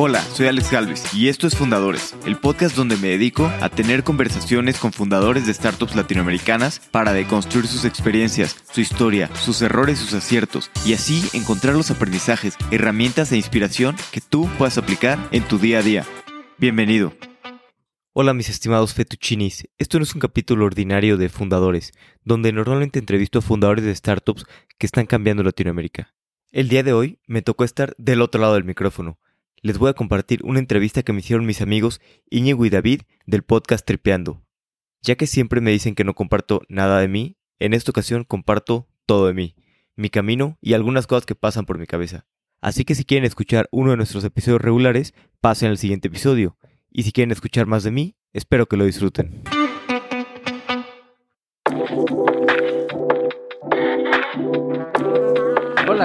Hola, soy Alex Galvez y esto es Fundadores, el podcast donde me dedico a tener conversaciones con fundadores de startups latinoamericanas para deconstruir sus experiencias, su historia, sus errores, sus aciertos y así encontrar los aprendizajes, herramientas e inspiración que tú puedas aplicar en tu día a día. Bienvenido. Hola mis estimados fettuccinis, esto no es un capítulo ordinario de Fundadores, donde normalmente entrevisto a fundadores de startups que están cambiando Latinoamérica. El día de hoy me tocó estar del otro lado del micrófono les voy a compartir una entrevista que me hicieron mis amigos Íñigo y David del podcast Tripeando. Ya que siempre me dicen que no comparto nada de mí, en esta ocasión comparto todo de mí, mi camino y algunas cosas que pasan por mi cabeza. Así que si quieren escuchar uno de nuestros episodios regulares, pasen al siguiente episodio. Y si quieren escuchar más de mí, espero que lo disfruten.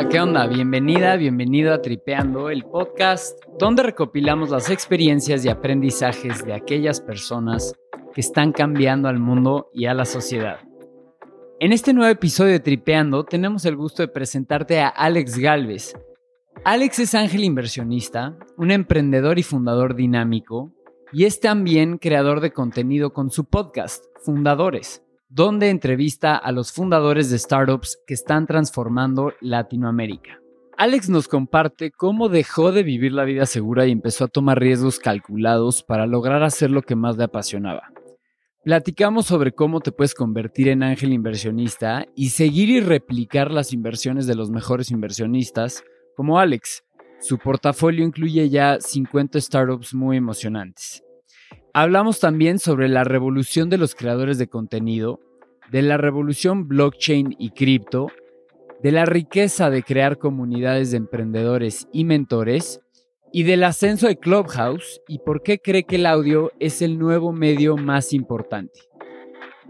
¿Qué onda? Bienvenida, bienvenido a Tripeando, el podcast donde recopilamos las experiencias y aprendizajes de aquellas personas que están cambiando al mundo y a la sociedad. En este nuevo episodio de Tripeando tenemos el gusto de presentarte a Alex Galvez. Alex es ángel inversionista, un emprendedor y fundador dinámico, y es también creador de contenido con su podcast, Fundadores donde entrevista a los fundadores de startups que están transformando Latinoamérica. Alex nos comparte cómo dejó de vivir la vida segura y empezó a tomar riesgos calculados para lograr hacer lo que más le apasionaba. Platicamos sobre cómo te puedes convertir en ángel inversionista y seguir y replicar las inversiones de los mejores inversionistas, como Alex. Su portafolio incluye ya 50 startups muy emocionantes. Hablamos también sobre la revolución de los creadores de contenido, de la revolución blockchain y cripto, de la riqueza de crear comunidades de emprendedores y mentores, y del ascenso de Clubhouse y por qué cree que el audio es el nuevo medio más importante.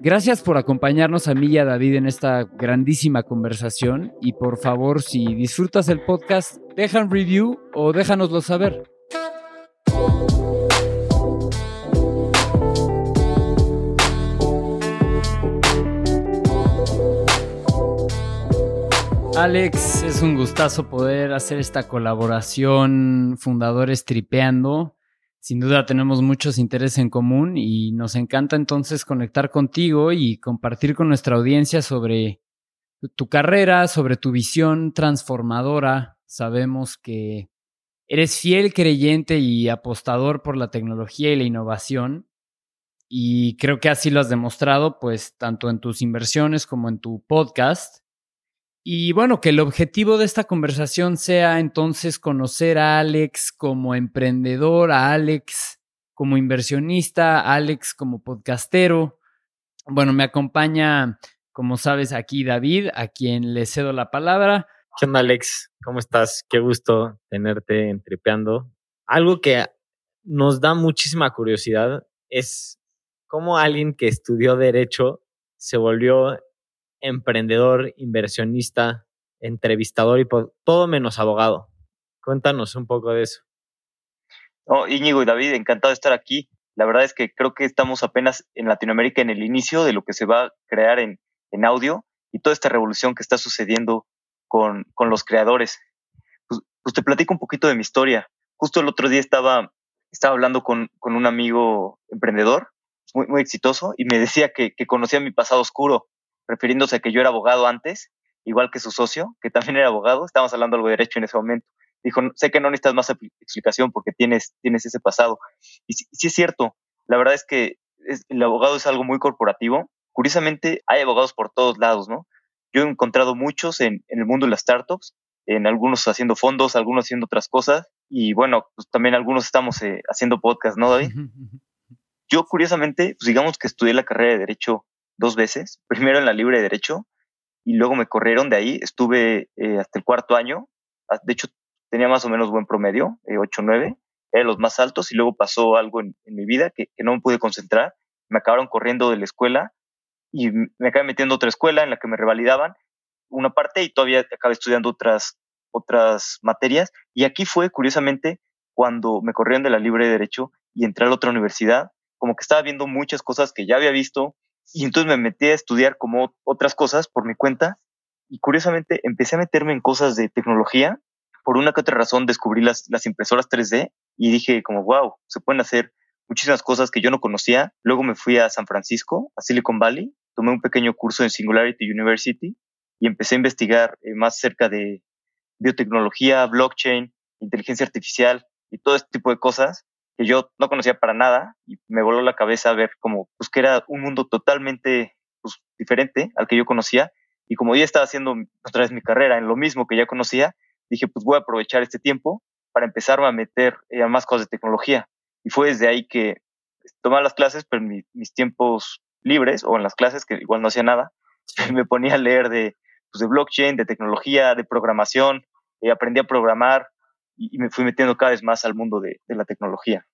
Gracias por acompañarnos a mí y a David en esta grandísima conversación y por favor si disfrutas el podcast, deja review o déjanoslo saber. Alex, es un gustazo poder hacer esta colaboración Fundadores Tripeando. Sin duda tenemos muchos intereses en común y nos encanta entonces conectar contigo y compartir con nuestra audiencia sobre tu carrera, sobre tu visión transformadora. Sabemos que eres fiel creyente y apostador por la tecnología y la innovación y creo que así lo has demostrado pues tanto en tus inversiones como en tu podcast. Y bueno, que el objetivo de esta conversación sea entonces conocer a Alex como emprendedor, a Alex como inversionista, a Alex como podcastero. Bueno, me acompaña, como sabes, aquí David, a quien le cedo la palabra. ¿Qué onda, Alex? ¿Cómo estás? Qué gusto tenerte en Tripeando. Algo que nos da muchísima curiosidad es cómo alguien que estudió Derecho se volvió emprendedor, inversionista, entrevistador y todo menos abogado. Cuéntanos un poco de eso. No, Íñigo y David, encantado de estar aquí. La verdad es que creo que estamos apenas en Latinoamérica en el inicio de lo que se va a crear en, en audio y toda esta revolución que está sucediendo con, con los creadores. Pues, pues, te platico un poquito de mi historia. Justo el otro día estaba, estaba hablando con, con un amigo emprendedor muy, muy exitoso y me decía que conocía mi pasado oscuro refiriéndose a que yo era abogado antes, igual que su socio, que también era abogado, estábamos hablando algo de derecho en ese momento. Dijo, sé que no necesitas más explicación porque tienes, tienes ese pasado. Y sí, es cierto, la verdad es que el abogado es algo muy corporativo. Curiosamente, hay abogados por todos lados, ¿no? Yo he encontrado muchos en, el mundo de las startups, en algunos haciendo fondos, algunos haciendo otras cosas, y bueno, pues también algunos estamos eh, haciendo podcast, ¿no, David? Yo, curiosamente, pues digamos que estudié la carrera de Derecho dos veces, primero en la libre de derecho y luego me corrieron de ahí, estuve eh, hasta el cuarto año, ah, de hecho tenía más o menos buen promedio, eh, 8 9, era los más altos y luego pasó algo en, mi vida que, no me pude concentrar, me acabaron corriendo de la escuela y me acabé metiendo a otra escuela en la que me revalidaban una parte y todavía acabé estudiando otras, otras materias y aquí fue curiosamente cuando me corrieron de la libre de derecho y entré a otra universidad, como que estaba viendo muchas cosas que ya había visto, y entonces me metí a estudiar como otras cosas por mi cuenta y curiosamente empecé a meterme en cosas de tecnología. Por una que otra razón descubrí las, las impresoras 3D y dije como, wow, se pueden hacer muchísimas cosas que yo no conocía. Luego me fui a San Francisco, a Silicon Valley, tomé un pequeño curso en Singularity University y empecé a investigar eh, más cerca de biotecnología, blockchain, inteligencia artificial y todo este tipo de cosas que yo no conocía para nada y me voló la cabeza ver como pues que era un mundo totalmente pues, diferente al que yo conocía y como ya estaba haciendo otra vez mi carrera en lo mismo que ya conocía, dije pues voy a aprovechar este tiempo para empezarme a meter a más cosas de tecnología. Y fue desde ahí que tomaba las clases, pero mis tiempos libres o en las clases que igual no hacía nada, me ponía a leer de, pues, de blockchain, de tecnología, de programación, y aprendí a programar y, me fui metiendo cada vez más al mundo de, la tecnología.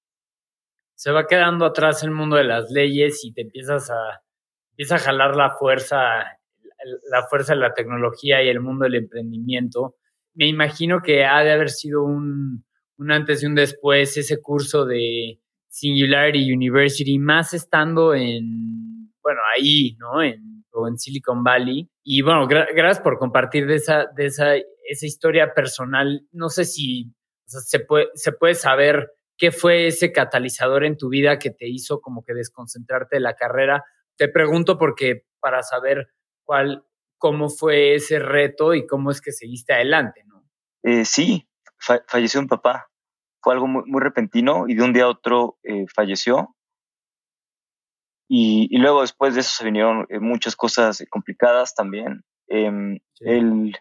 Se va quedando atrás el mundo de las leyes y te empiezas a, empieza a jalar la fuerza, la fuerza de la tecnología y el mundo del emprendimiento. Me imagino que ha de haber sido un, un antes y un después ese curso de Singularity University, más estando en, bueno, ahí, ¿no? En, en Silicon Valley. Y bueno, gracias por compartir de esa, de esa, esa historia personal. No sé si se, puede, se puede saber qué fue ese catalizador en tu vida que te hizo como que desconcentrarte de la carrera. Te pregunto porque para saber cuál, cómo fue ese reto y cómo es que seguiste adelante, ¿no? Eh, sí, falleció un papá. Fue algo muy, muy, repentino y de un día a otro eh, falleció. Y, luego después de eso se vinieron eh, muchas cosas complicadas también. Em, él,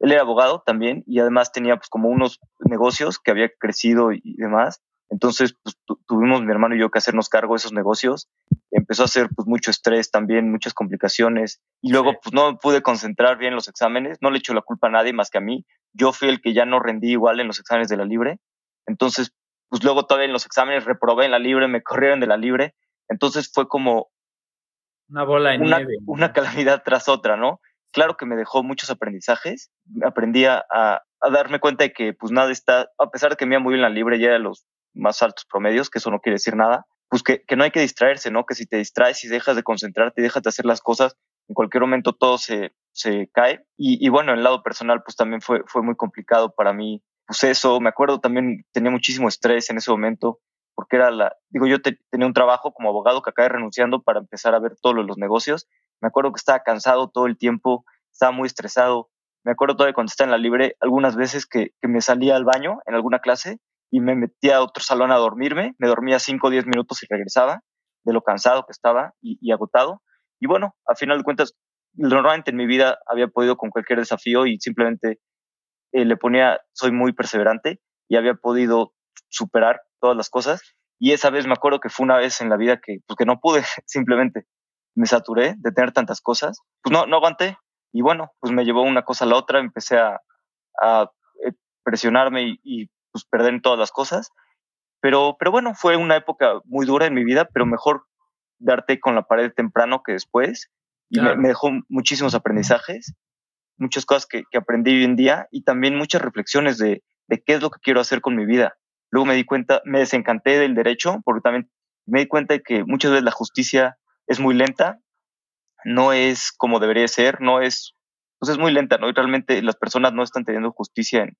él, era abogado también y además tenía pues como unos negocios que había crecido y, demás. Entonces pues, tuvimos mi hermano y yo que hacernos cargo de esos negocios. Empezó a hacer pues mucho estrés también, muchas complicaciones. Y luego pues no pude concentrar bien los exámenes. No le echo la culpa a nadie más que a mí. Yo fui el que ya no rendí igual en los exámenes de la libre. Entonces pues luego todavía en los exámenes reprobé en la libre, me corrieron de la libre entonces fue como una bola de una, nieve. Una calamidad tras otra, ¿no? Claro que me dejó muchos aprendizajes. Aprendí a, a, darme cuenta de que pues nada está, a pesar de que me iba muy bien la libre, ya era los más altos promedios, que eso no quiere decir nada, pues que, que no hay que distraerse, ¿no? Que si te distraes y dejas de concentrarte y dejas de hacer las cosas, en cualquier momento todo se, se cae. Y, y, bueno, en el lado personal, pues también fue, fue muy complicado para mí. Pues eso, me acuerdo también, tenía muchísimo estrés en ese momento porque era la, digo, yo tenía un trabajo como abogado que acabé renunciando para empezar a ver todos los negocios. Me acuerdo que estaba cansado todo el tiempo, estaba muy estresado. Me acuerdo todavía cuando estaba en la libre, algunas veces que, que me salía al baño en alguna clase y me metía a otro salón a dormirme, me dormía 5 o 10 minutos y regresaba de lo cansado que estaba y, agotado. Y bueno, a final de cuentas, normalmente en mi vida había podido con cualquier desafío y simplemente eh, le ponía, soy muy perseverante y había podido superar todas las cosas. Y esa vez me acuerdo que fue una vez en la vida que, pues, que no pude, simplemente me saturé de tener tantas cosas. Pues no, no aguanté. Y bueno, pues me llevó una cosa a la otra, empecé a, a eh, presionarme y, y, pues perder todas las cosas. Pero, pero bueno, fue una época muy dura en mi vida, pero mejor darte con la pared temprano que después. Y me, me, dejó muchísimos aprendizajes, muchas cosas que, que, aprendí hoy en día y también muchas reflexiones de, de qué es lo que quiero hacer con mi vida. Luego me di cuenta, me desencanté del derecho, porque también me di cuenta de que muchas veces la justicia es muy lenta, no es como debería ser, no es, pues es muy lenta, ¿no? Y realmente las personas no están teniendo justicia en,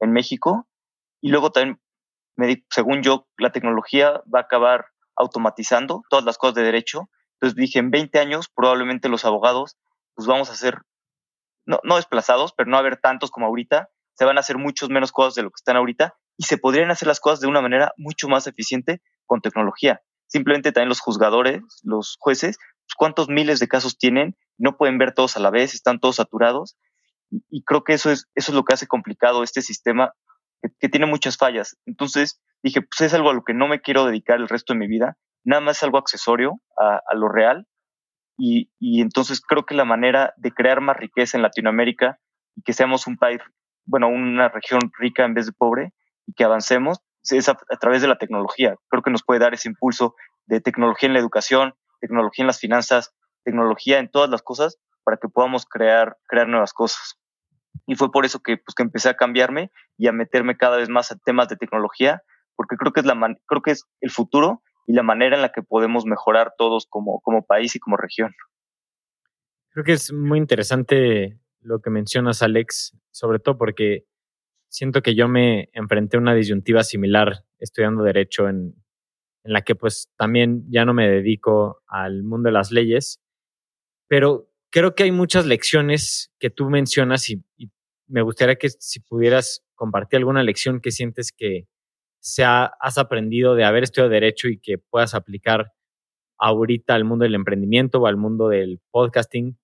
en México. Y luego también, me di, según yo, la tecnología va a acabar automatizando todas las cosas de derecho. Entonces dije, en 20 años probablemente los abogados, pues vamos a ser, no, no desplazados, pero no a haber tantos como ahorita, se van a hacer muchos menos cosas de lo que están ahorita y se podrían hacer las cosas de una manera mucho más eficiente con tecnología. Simplemente también los juzgadores, los jueces, pues, cuántos miles de casos tienen, no pueden ver todos a la vez, están todos saturados. Y, creo que eso es, eso es lo que hace complicado este sistema que, tiene muchas fallas. Entonces dije, pues es algo a lo que no me quiero dedicar el resto de mi vida, nada más es algo accesorio a, a lo real. Y, y entonces creo que la manera de crear más riqueza en Latinoamérica y que seamos un país, bueno, una región rica en vez de pobre, que avancemos es a, través de la tecnología. Creo que nos puede dar ese impulso de tecnología en la educación, tecnología en las finanzas, tecnología en todas las cosas para que podamos crear, crear nuevas cosas. Y fue por eso que, pues, que empecé a cambiarme y a meterme cada vez más a temas de tecnología, porque creo que es, la creo que es el futuro y la manera en la que podemos mejorar todos como, como país y como región. Creo que es muy interesante lo que mencionas, Alex, sobre todo porque siento que yo me enfrenté a una disyuntiva similar estudiando derecho en, la que pues también ya no me dedico al mundo de las leyes, pero creo que hay muchas lecciones que tú mencionas y, me gustaría que si pudieras compartir alguna lección que sientes que se has aprendido de haber estudiado derecho y que puedas aplicar ahorita al mundo del emprendimiento o al mundo del podcasting,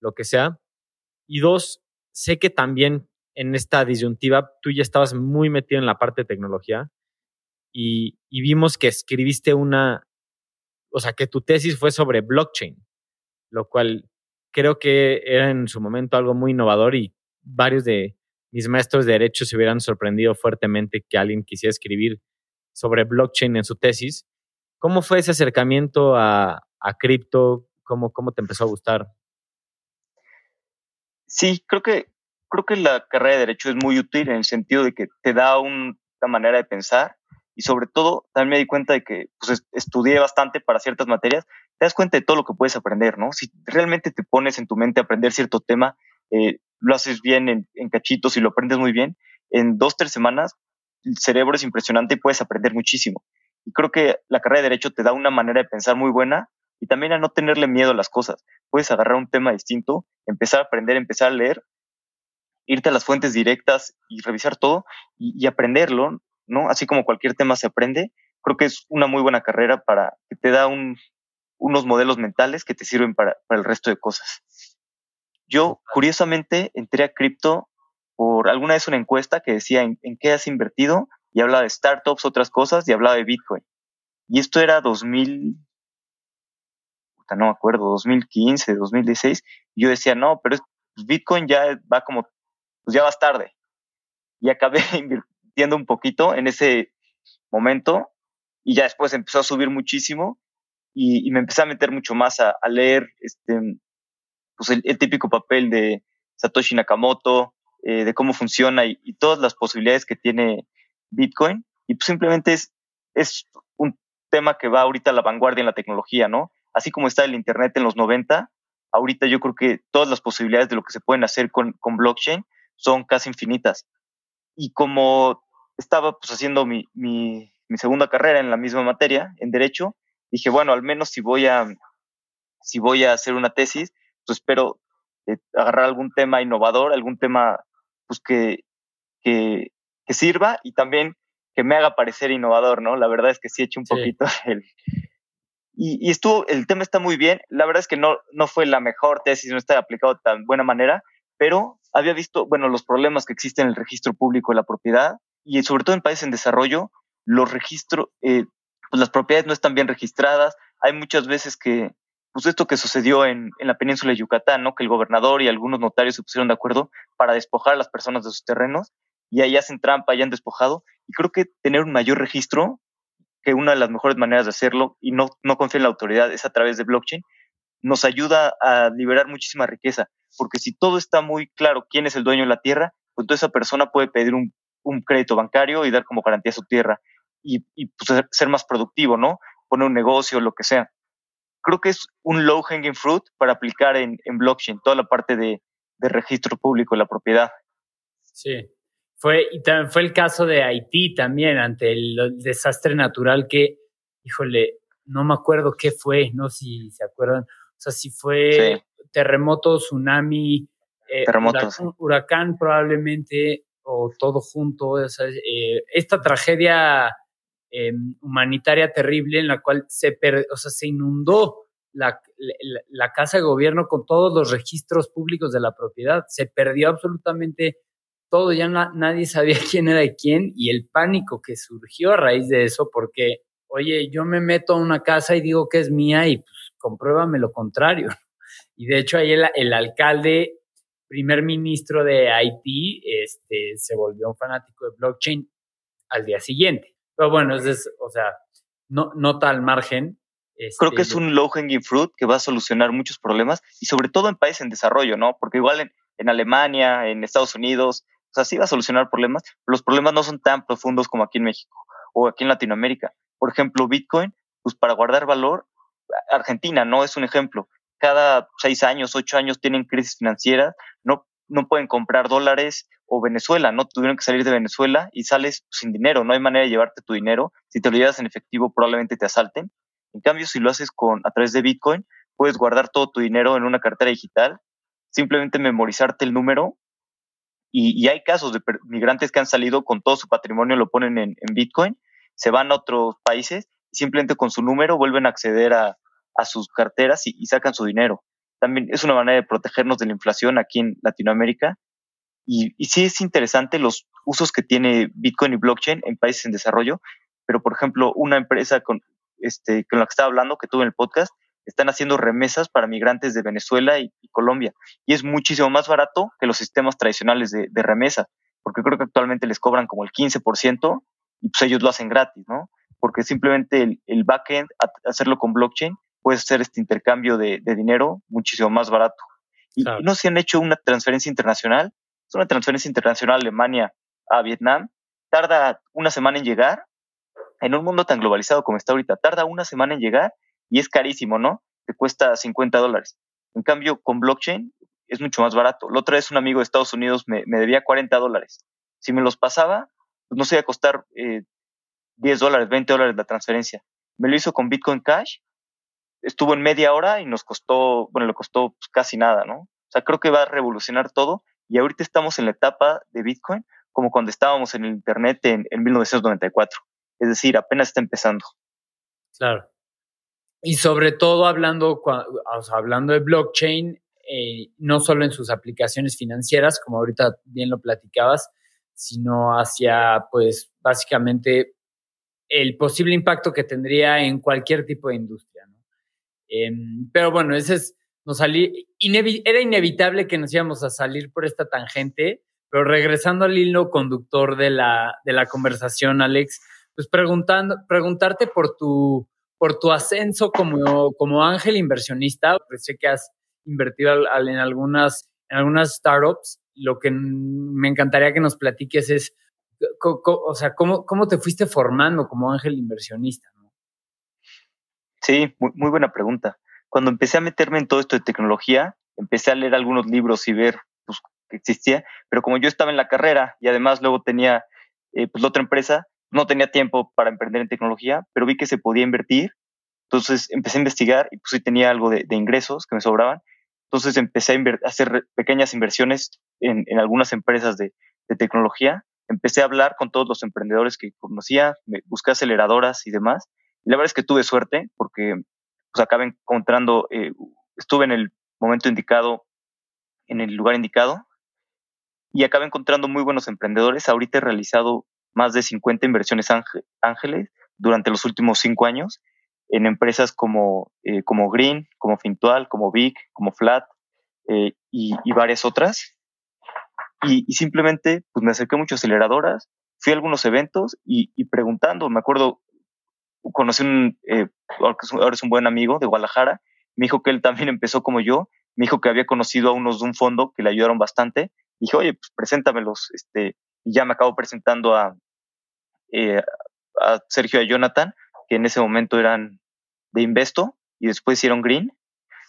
lo que sea. Y dos, sé que también en esta disyuntiva tú ya estabas muy metido en la parte de tecnología y, vimos que escribiste una, o sea, que tu tesis fue sobre blockchain, lo cual creo que era en su momento algo muy innovador y varios de mis maestros de derecho se hubieran sorprendido fuertemente que alguien quisiera escribir sobre blockchain en su tesis. ¿Cómo fue ese acercamiento a, a cripto? ¿Cómo, ¿Cómo te empezó a gustar? Sí, creo que, creo que la carrera de derecho es muy útil en el sentido de que te da una manera de pensar y sobre todo también me di cuenta de que pues, estudié bastante para ciertas materias, te das cuenta de todo lo que puedes aprender, ¿no? Si realmente te pones en tu mente a aprender cierto tema, eh, lo haces bien en, en, cachitos y lo aprendes muy bien, en dos, tres semanas el cerebro es impresionante y puedes aprender muchísimo. Y creo que la carrera de derecho te da una manera de pensar muy buena y también a no tenerle miedo a las cosas. Puedes agarrar un tema distinto, empezar a aprender, empezar a leer, irte a las fuentes directas y revisar todo y, y aprenderlo ¿no? Así como cualquier tema se aprende, creo que es una muy buena carrera para que te da unos modelos mentales que te sirven para, el resto de cosas. Yo, curiosamente, entré a cripto por alguna vez una encuesta que decía en, qué has invertido y hablaba de startups, otras cosas y hablaba de Bitcoin. Y esto era 2000, no me acuerdo, 2015, 2016. Y yo decía, no, pero pues, Bitcoin ya va como, pues ya vas tarde. Y acabé un poquito en ese momento y ya después empezó a subir muchísimo y, me empecé a meter mucho más a, leer este, pues el, típico papel de Satoshi Nakamoto, eh, de cómo funciona y, todas las posibilidades que tiene Bitcoin. Y pues simplemente es, es un tema que va ahorita a la vanguardia en la tecnología, ¿no? Así como está el Internet en los 90, ahorita yo creo que todas las posibilidades de lo que se pueden hacer con blockchain son casi infinitas. Y como estaba pues haciendo mi, mi, segunda carrera en la misma materia, en Derecho, dije, bueno, al menos si voy a, si voy a hacer una tesis, pues espero eh, agarrar algún tema innovador, algún tema pues que, que, sirva y también que me haga parecer innovador, ¿no? La verdad es que sí he hecho un poquito el... Y, y, estuvo, el tema está muy bien. La verdad es que no, no fue la mejor tesis, no está aplicado de tan buena manera, pero había visto, bueno, los problemas que existen en el registro público de la propiedad, y sobre todo en países en desarrollo, los registros, eh, pues las propiedades no están bien registradas. Hay muchas veces que, pues esto que sucedió en, en la península de Yucatán, ¿no? Que el gobernador y algunos notarios se pusieron de acuerdo para despojar a las personas de sus terrenos y ahí hacen trampa, y han despojado. Y creo que tener un mayor registro, que una de las mejores maneras de hacerlo, y no, no confía en la autoridad, es a través de blockchain, nos ayuda a liberar muchísima riqueza. Porque si todo está muy claro quién es el dueño de la tierra, pues entonces esa persona puede pedir un un crédito bancario y dar como garantía su tierra y, pues, ser más productivo, ¿no? Poner un negocio, lo que sea. Creo que es un low hanging fruit para aplicar en, blockchain, toda la parte de, registro público de la propiedad. Sí. Fue, y también fue el caso de Haití también, ante el, desastre natural que, híjole, no me acuerdo qué fue, no si se acuerdan. O sea, si fue terremoto, tsunami, eh, huracán, probablemente, o todo junto. Eh, esta tragedia em, humanitaria terrible en la cual se, o sea, se inundó la, la, casa de gobierno con todos los registros públicos de la propiedad. Se perdió absolutamente todo, ya nadie sabía quién era de quién y el pánico que surgió a raíz de eso, porque, oye, yo me meto a una casa y digo que es mía y pues compruébame lo contrario. Y de hecho ahí el, el alcalde primer ministro de Haití este, se volvió un fanático de blockchain al día siguiente. Pero bueno, es, o sea, no, nota al margen. Creo que es un low hanging fruit que va a solucionar muchos problemas y sobre todo en países en desarrollo, ¿no? Porque igual en, en Alemania, en Estados Unidos, o sea, sí va a solucionar problemas, pero los problemas no son tan profundos como aquí en México o aquí en Latinoamérica. Por ejemplo, Bitcoin, pues para guardar valor, Argentina no es un ejemplo cada seis años, ocho años tienen crisis financieras, no, no pueden comprar dólares o Venezuela, ¿no? Tuvieron que salir de Venezuela y sales sin dinero, no hay manera de llevarte tu dinero. Si te lo llevas en efectivo, probablemente te asalten. En cambio, si lo haces con, a través de Bitcoin, puedes guardar todo tu dinero en una cartera digital, simplemente memorizarte el número. Y, hay casos de migrantes que han salido con todo su patrimonio, lo ponen en, Bitcoin, se van a otros países simplemente con su número vuelven a acceder a, sus carteras y sacan su dinero también es una manera de protegernos de la inflación aquí en Latinoamérica. Y, y sí es interesante los usos que tiene Bitcoin y blockchain en países en desarrollo, pero por ejemplo, una empresa con, este, con la que estaba hablando, que tuve en el podcast, están haciendo remesas para migrantes de Venezuela y, Colombia. Y es muchísimo más barato que los sistemas tradicionales de, de, porque creo que actualmente les cobran como el 15% y pues ellos lo hacen gratis, ¿no? Porque simplemente el, el backend, hacerlo con blockchain, puedes hacer este intercambio de, dinero muchísimo más barato. Y, no se han hecho una transferencia internacional. Es una transferencia internacional Alemania a Vietnam. Tarda una semana en llegar. En un mundo tan globalizado como está ahorita, tarda una semana en llegar y es carísimo, ¿no? Te cuesta 50 dólares. En cambio, con blockchain es mucho más barato. La otra vez un amigo de Estados Unidos me, debía 40 dólares. Si me los pasaba, pues no se iba a costar 10 eh, dólares, 20 dólares la transferencia. Me lo hizo con Bitcoin Cash estuvo en media hora y nos costó, bueno, le costó pues, casi nada, ¿no? O sea, creo que va a revolucionar todo y ahorita estamos en la etapa de Bitcoin como cuando estábamos en el Internet en, 1994. Es decir, apenas está empezando. Claro. Y sobre todo hablando, hablando de blockchain, eh, no solo en sus aplicaciones financieras, como ahorita bien lo platicabas, sino hacia, pues, básicamente el posible impacto que tendría en cualquier tipo de industria. Em, pero bueno, ese es, nos salí, era inevitable que nos íbamos a salir por esta tangente, pero regresando al hilo conductor de la, de la conversación, Alex, pues preguntando, preguntarte por tu, por tu ascenso como, como ángel inversionista, pues sé que has invertido en algunas, en algunas startups, lo que me encantaría que nos platiques es, o sea, ¿cómo, cómo te fuiste formando como ángel inversionista? Sí, muy, buena pregunta. Cuando empecé a meterme en todo esto de tecnología, empecé a leer algunos libros y ver pues, que existía, pero como yo estaba en la carrera y además luego tenía eh, pues, la otra empresa, no tenía tiempo para emprender en tecnología, pero vi que se podía invertir. Entonces empecé a investigar y pues sí tenía algo de, ingresos que me sobraban. Entonces empecé a, hacer pequeñas inversiones en, algunas empresas de, tecnología. Empecé a hablar con todos los emprendedores que conocía, me busqué aceleradoras y demás la verdad es que tuve suerte porque pues acabé encontrando, eh, estuve en el momento indicado, en el lugar indicado y acabé encontrando muy buenos emprendedores. Ahorita he realizado más de 50 inversiones ángeles durante los últimos cinco años en empresas como, eh, como Green, como Fintual, como Big, como Flat eh, y, varias otras. Y, simplemente pues me acerqué a muchas aceleradoras, fui a algunos eventos y preguntando, me acuerdo, conocí un, eh, ahora es un buen amigo de Guadalajara, me dijo que él también empezó como yo, me dijo que había conocido a unos de un fondo que le ayudaron bastante, dije, oye, pues preséntamelos, este, y ya me acabo presentando a, eh, a Sergio y a Jonathan, que en ese momento eran de Investo, y después hicieron Green,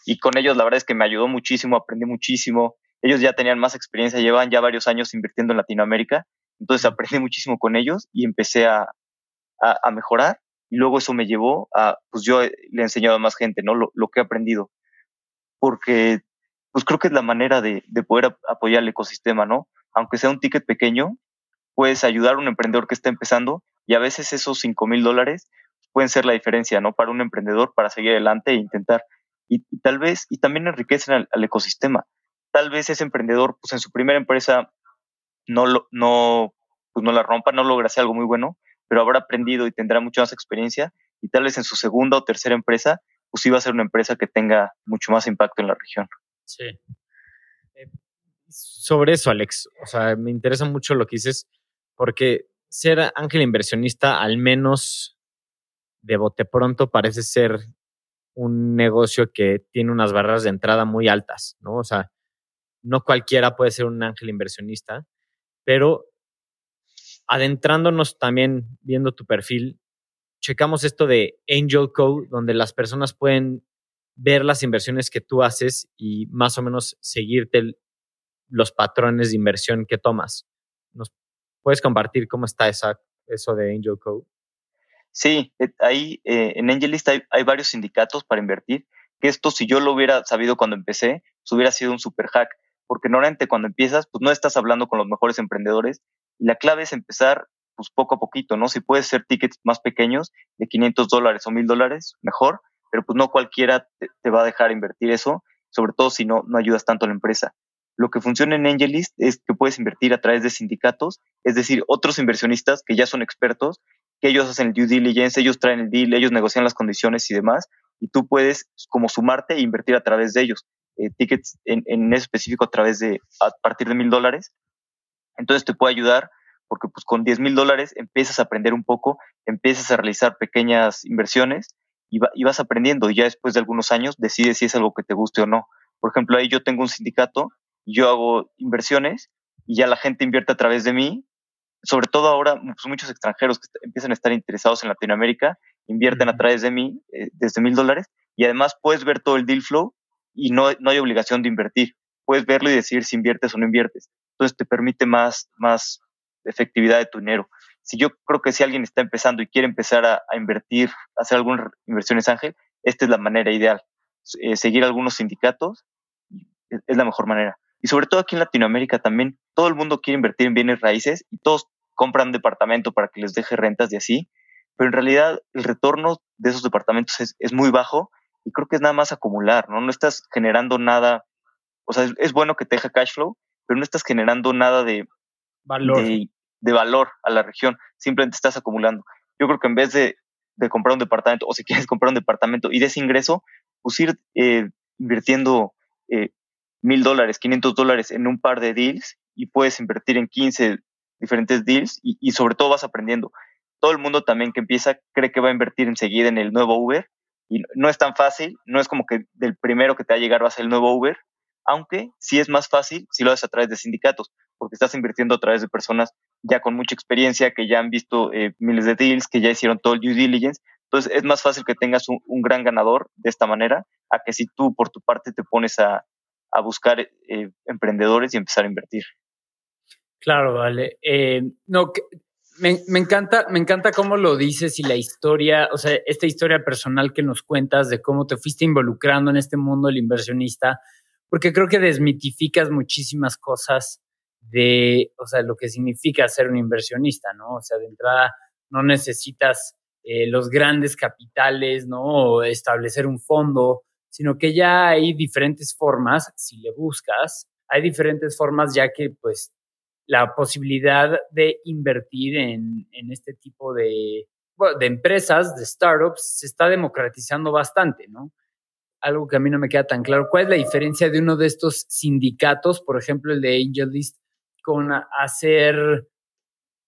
y con ellos la verdad es que me ayudó muchísimo, aprendí muchísimo, ellos ya tenían más experiencia, llevan ya varios años invirtiendo en Latinoamérica, entonces aprendí muchísimo con ellos y empecé a, a, a mejorar y luego eso me llevó a, pues yo le he enseñado a más gente, ¿no? Lo, que he aprendido. Porque, pues creo que es la manera de, de poder apoyar el ecosistema, ¿no? Aunque sea un ticket pequeño, puedes ayudar a un emprendedor que está empezando y a veces esos 5 mil dólares pueden ser la diferencia, ¿no? Para un emprendedor para seguir adelante e intentar. Y, tal vez, y también enriquecen al, al, ecosistema. Tal vez ese emprendedor, pues en su primera empresa no, lo, no, pues no la rompa, no logra hacer algo muy bueno, pero habrá aprendido y tendrá mucha más experiencia y tal vez en su segunda o tercera empresa, pues iba a ser una empresa que tenga mucho más impacto en la región. Sí. Eh, sobre eso, Alex, o sea, me interesa mucho lo que dices, porque ser ángel inversionista, al menos de bote pronto, parece ser un negocio que tiene unas barreras de entrada muy altas, ¿no? O sea, no cualquiera puede ser un ángel inversionista, pero adentrándonos también, viendo tu perfil, checamos esto de Angel Code, donde las personas pueden ver las inversiones que tú haces y más o menos seguirte los patrones de inversión que tomas. ¿Nos puedes compartir cómo está eso de Angel Code? Sí, eh, ahí eh, en AngelList hay, hay, varios sindicatos para invertir, que esto si yo lo hubiera sabido cuando empecé, pues hubiera sido un super hack, porque normalmente cuando empiezas, pues no estás hablando con los mejores emprendedores y la clave es empezar pues poco a poquito, ¿no? Si puedes ser tickets más pequeños, de 500 dólares o 1000 dólares, mejor, pero pues no cualquiera te, te, va a dejar invertir eso, sobre todo si no, no ayudas tanto a la empresa. Lo que funciona en AngelList es que puedes invertir a través de sindicatos, es decir, otros inversionistas que ya son expertos que ellos hacen el due diligence, ellos traen el deal, ellos negocian las condiciones y demás, y tú puedes como sumarte e invertir a través de ellos. Eh, tickets en, en específico a través de, a partir de mil dólares. Entonces te puede ayudar porque pues con 10 mil dólares empiezas a aprender un poco, empiezas a realizar pequeñas inversiones y, va, y, vas aprendiendo y ya después de algunos años decides si es algo que te guste o no. Por ejemplo, ahí yo tengo un sindicato, yo hago inversiones y ya la gente invierte a través de mí sobre todo ahora pues, muchos extranjeros que empiezan a estar interesados en Latinoamérica invierten a través de mí eh, desde mil dólares y además puedes ver todo el deal flow y no, no hay obligación de invertir. Puedes verlo y decir si inviertes o no inviertes. Entonces te permite más, más efectividad de tu dinero. Si yo creo que si alguien está empezando y quiere empezar a, a invertir, a hacer algunas inversiones ángel, esta es la manera ideal. Eh, seguir algunos sindicatos es, es la mejor manera. Y sobre todo aquí en Latinoamérica también, todo el mundo quiere invertir en bienes raíces y todos compran departamento para que les deje rentas y así, pero en realidad el retorno de esos departamentos es, es muy bajo y creo que es nada más acumular, ¿no? No estás generando nada, o sea, es, es bueno que te deje cash flow, pero no estás generando nada de valor. De, de, valor a la región, simplemente estás acumulando. Yo creo que en vez de, de comprar un departamento, o si quieres comprar un departamento y de ese ingreso, pues ir eh, invirtiendo eh, mil dólares, 500 dólares en un par de deals y puedes invertir en 15 diferentes deals y, y, sobre todo vas aprendiendo. Todo el mundo también que empieza cree que va a invertir enseguida en el nuevo Uber y no es tan fácil, no es como que del primero que te va a llegar va a ser el nuevo Uber, aunque sí es más fácil si lo haces a través de sindicatos, porque estás invirtiendo a través de personas ya con mucha experiencia, que ya han visto eh, miles de deals, que ya hicieron todo el due diligence. Entonces es más fácil que tengas un, gran ganador de esta manera, a que si tú por tu parte te pones a, buscar eh, emprendedores y empezar a invertir. Claro, vale. Eh, no, me, me, encanta, me encanta cómo lo dices y la historia, o sea, esta historia personal que nos cuentas de cómo te fuiste involucrando en este mundo del inversionista, porque creo que desmitificas muchísimas cosas de, o sea, lo que significa ser un inversionista, ¿no? O sea, de entrada no necesitas eh, los grandes capitales, ¿no? Establecer un fondo, sino que ya hay diferentes formas, si le buscas, hay diferentes formas ya que pues la posibilidad de invertir en, este tipo de empresas, de startups, se está democratizando bastante, ¿no? Algo que a mí no me queda tan claro. ¿Cuál es la diferencia de uno de estos sindicatos, por ejemplo, el de AngelList, con hacer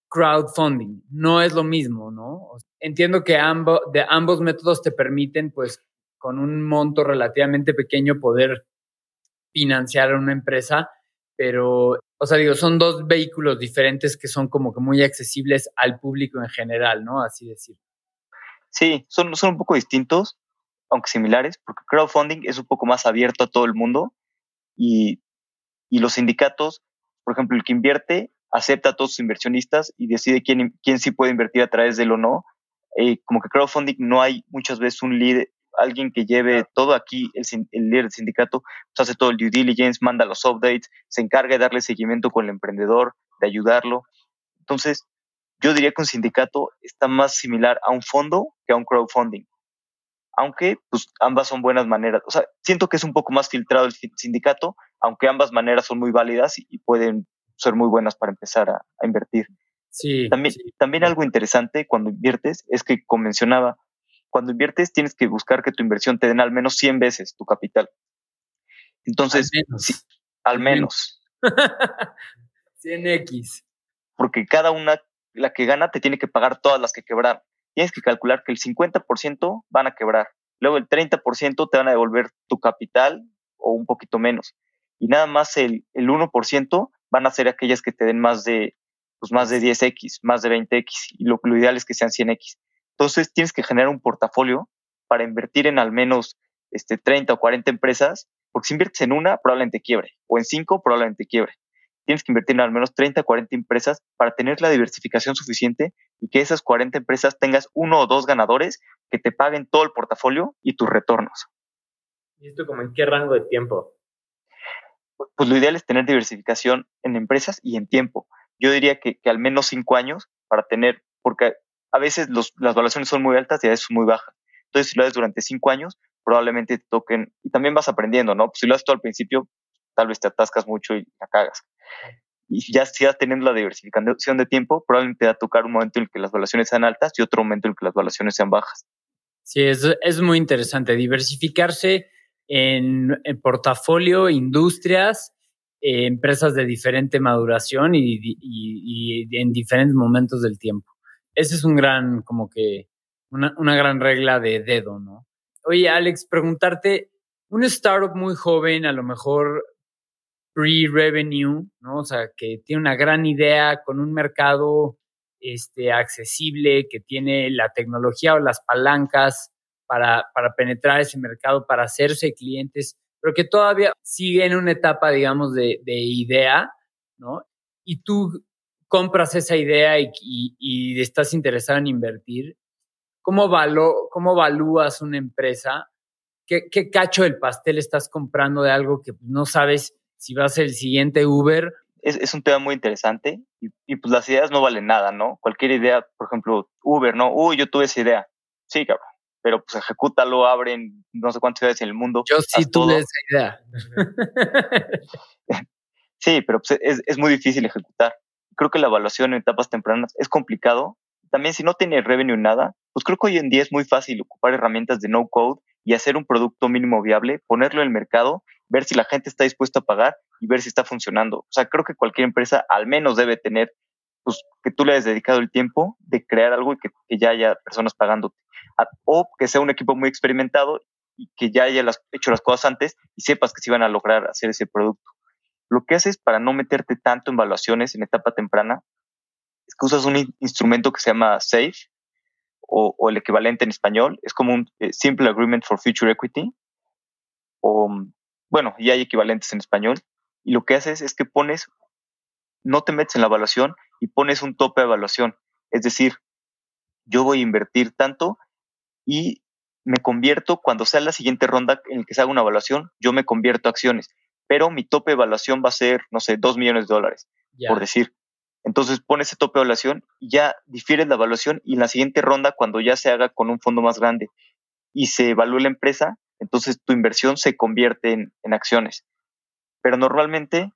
crowdfunding? No es lo mismo, ¿no? Entiendo que ambos, de ambos métodos te permiten, pues, con un monto relativamente pequeño poder financiar a una empresa, pero, o sea, digo, son dos vehículos diferentes que son como que muy accesibles al público en general, ¿no? Así decir. Sí, son, son un poco distintos, aunque similares, porque crowdfunding es un poco más abierto a todo el mundo y, y los sindicatos, por ejemplo, el que invierte acepta a todos sus inversionistas y decide quién, quién sí puede invertir a través de él o no. Eh, como que crowdfunding no hay muchas veces un líder, alguien que lleve todo aquí, el, el, líder del sindicato, pues hace todo el due diligence, manda los updates, se encarga de darle seguimiento con el emprendedor, de ayudarlo. Entonces, yo diría que un sindicato está más similar a un fondo que a un crowdfunding. Aunque, pues, ambas son buenas maneras. O sea, siento que es un poco más filtrado el sindicato, aunque ambas maneras son muy válidas y, y pueden ser muy buenas para empezar a, a invertir. Sí, también, sí. también algo interesante cuando inviertes es que, como mencionaba, cuando inviertes tienes que buscar que tu inversión te den al menos 100 veces tu capital. Entonces, al menos. Sí, al menos. 100x. Porque cada una, la que gana, te tiene que pagar todas las que quebraron. Tienes que calcular que el 50% van a quebrar. Luego el 30% te van a devolver tu capital o un poquito menos. Y nada más el, el 1% van a ser aquellas que te den más de, pues más de 10x, más de 20x. Y lo, lo ideal es que sean 100x. Entonces tienes que generar un portafolio para invertir en al menos este, 30 o 40 empresas Porque si inviertes en una, probablemente quiebre, o en cinco, probablemente quiebre. Tienes que invertir en al menos 30, 40 empresas para tener la diversificación suficiente y que esas 40 empresas tengas uno o dos ganadores que te paguen todo el portafolio y tus retornos. ¿Y esto como en qué rango de tiempo? Pues lo ideal es tener diversificación en empresas y en tiempo. Yo diría que, que al menos cinco años para tener, porque a veces los, las valuaciones son muy altas y a veces muy bajas. Entonces, si lo haces durante cinco años, probablemente te toquen, y también vas aprendiendo, ¿no? Pues si lo haces todo al principio, tal vez te atascas mucho y la cagas. Y ya sigas teniendo la diversificación de tiempo, probablemente te va a tocar un momento en el que las valuaciones sean altas y otro momento en el que las valuaciones sean bajas. Sí, es, es muy interesante. Diversificarse en, en portafolio, industrias, eh, empresas de diferente maduración y, y, y, en diferentes momentos del tiempo. Ese es un gran, como que, una, una gran regla de dedo, ¿no? Oye, Alex, preguntarte, un startup muy joven, a lo mejor pre-revenue, ¿no? O sea, que tiene una gran idea con un mercado este, accesible, que tiene la tecnología o las palancas para, para penetrar ese mercado, para hacerse clientes, pero que todavía sigue en una etapa, digamos, de, de idea, ¿no? Y tú compras esa idea y, y, estás interesado en invertir, ¿cómo, valo, cómo evalúas una empresa? ¿Qué, ¿Qué cacho del pastel estás comprando de algo que no sabes si va a ser el siguiente Uber? Es, es un tema muy interesante y, y, pues las ideas no valen nada, ¿no? Cualquier idea, por ejemplo, Uber, ¿no? Uy, yo tuve esa idea. Sí, cabrón. Pero pues ejecútalo, abren no sé cuántas ciudades en el mundo. Yo sí tuve esa idea. sí, pero pues es, es muy difícil ejecutar. Creo que la evaluación en etapas tempranas es complicado. También si no tiene revenue nada, pues creo que hoy en día es muy fácil ocupar herramientas de no code y hacer un producto mínimo viable, ponerlo en el mercado, ver si la gente está dispuesta a pagar y ver si está funcionando. O sea, creo que cualquier empresa al menos debe tener, pues, que tú le hayas dedicado el tiempo de crear algo y que, que ya haya personas pagándote. O que sea un equipo muy experimentado y que ya haya las, hecho las cosas antes y sepas que se van a lograr hacer ese producto. Lo que haces para no meterte tanto en evaluaciones en etapa temprana es que usas un instrumento que se llama SAFE, o, el equivalente en español, es como un eh, Simple Agreement for Future Equity, o bueno, y hay equivalentes en español, y lo que haces es que pones, no te metes en la evaluación y pones un tope de evaluación, es decir, yo voy a invertir tanto y me convierto, cuando sea la siguiente ronda en la que se haga una evaluación, yo me convierto a acciones, pero mi tope de evaluación va a ser, no sé, dos millones de dólares, yeah. por decir. Entonces pone ese tope de evaluación y ya difieres la evaluación y en la siguiente ronda, cuando ya se haga con un fondo más grande y se evalúe la empresa, entonces tu inversión se convierte en, en acciones. Pero normalmente,